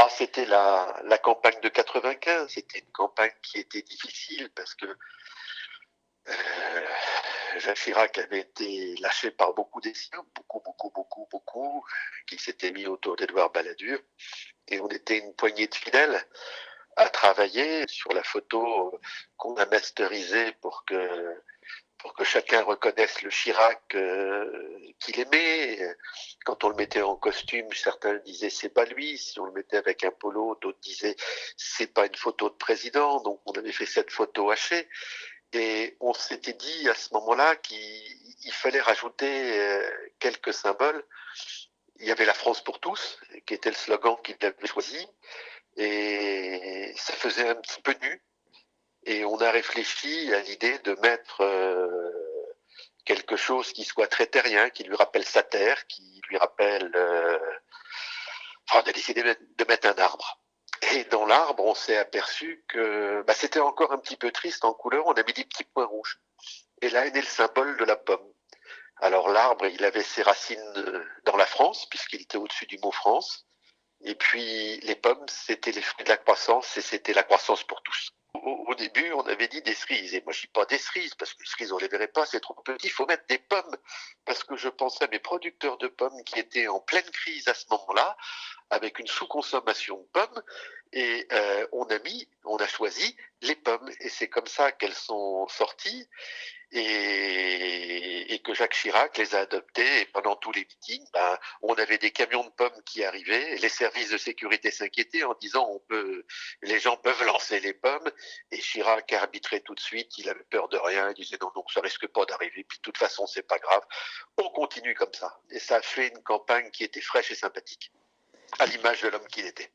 Ah, c'était la, campagne de 95. C'était une campagne qui était difficile parce que euh, Jacques Chirac avait été lâché par beaucoup des siens, beaucoup, beaucoup, beaucoup, beaucoup, qui s'étaient mis autour d'Edouard Balladur. Et on était une poignée de fidèles à travailler sur la photo qu'on a masterisée pour que pour que chacun reconnaisse le Chirac euh, qu'il aimait. Quand on le mettait en costume, certains disaient c'est pas lui. Si on le mettait avec un polo, d'autres disaient c'est pas une photo de président. Donc on avait fait cette photo hachée. Et on s'était dit à ce moment-là qu'il fallait rajouter euh, quelques symboles. Il y avait la France pour tous, qui était le slogan qu'il avait choisi. Et ça faisait un petit peu nu. Et on a réfléchi à l'idée de mettre euh, quelque chose qui soit très terrien, qui lui rappelle sa terre, qui lui rappelle... On a décidé de mettre un arbre. Et dans l'arbre, on s'est aperçu que bah, c'était encore un petit peu triste en couleur. On a mis des petits points rouges. Et là est né le symbole de la pomme. Alors l'arbre, il avait ses racines euh, dans la France, puisqu'il était au-dessus du mot France. Et puis les pommes, c'était les fruits de la croissance et c'était la croissance pour tous. Au, début, on avait dit des cerises. Et moi, je dis pas des cerises, parce que les cerises, on les verrait pas, c'est trop petit. Il faut mettre des pommes. Parce que je pensais à mes producteurs de pommes qui étaient en pleine crise à ce moment-là, avec une sous-consommation de pommes. Et euh, on a mis, on a choisi les pommes. Et c'est comme ça qu'elles sont sorties. Et, et, que Jacques Chirac les a adoptées. Et pendant tous les meetings, ben, on avait des camions de pommes qui arrivaient. les services de sécurité s'inquiétaient en disant on peut, les gens peuvent lancer les pommes. Et Chirac arbitrait tout de suite. Il avait peur de rien. Il disait non, non, ça risque pas d'arriver. Puis de toute façon, c'est pas grave. On continue comme ça. Et ça a fait une campagne qui était fraîche et sympathique, à l'image de l'homme qu'il était.